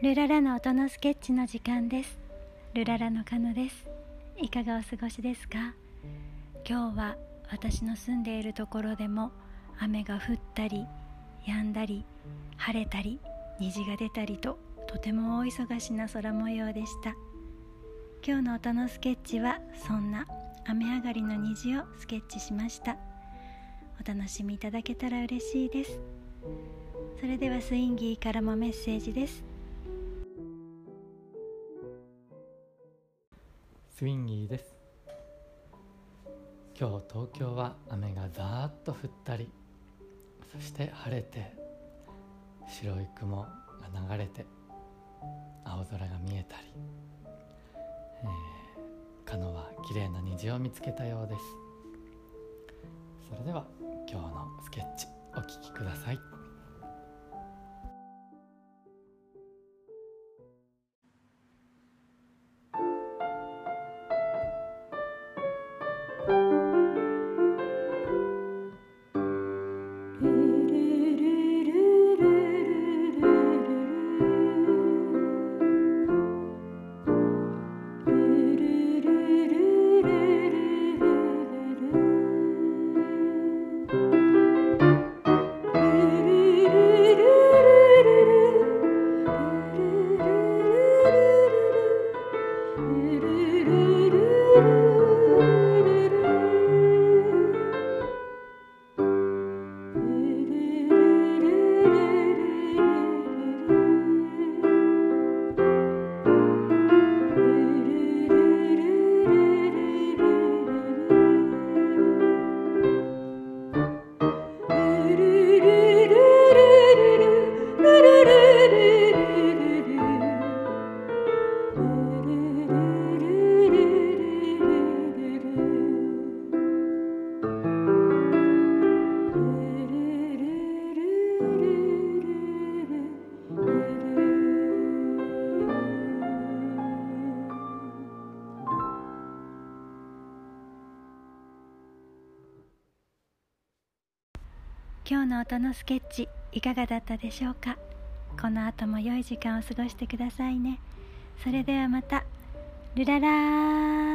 ルララの音のスケッチの時間です。ルララのカノです。いかがお過ごしですか？今日は私の住んでいるところでも雨が降ったり止んだり晴れたり虹が出たりととても大忙しな空模様でした。今日の音のスケッチはそんな雨上がりの虹をスケッチしました。お楽しみいただけたら嬉しいです。それではスインギーからもメッセージです。スインギーです。今日東京は雨がざーっと降ったりそして晴れて白い雲が流れて青空が見えたり、えー、カノは綺麗な虹を見つけたようです。それでは今日のスケッチお聴きください。今日の音のスケッチいかがだったでしょうか？この後も良い時間を過ごしてくださいね。それではまた。ルララー。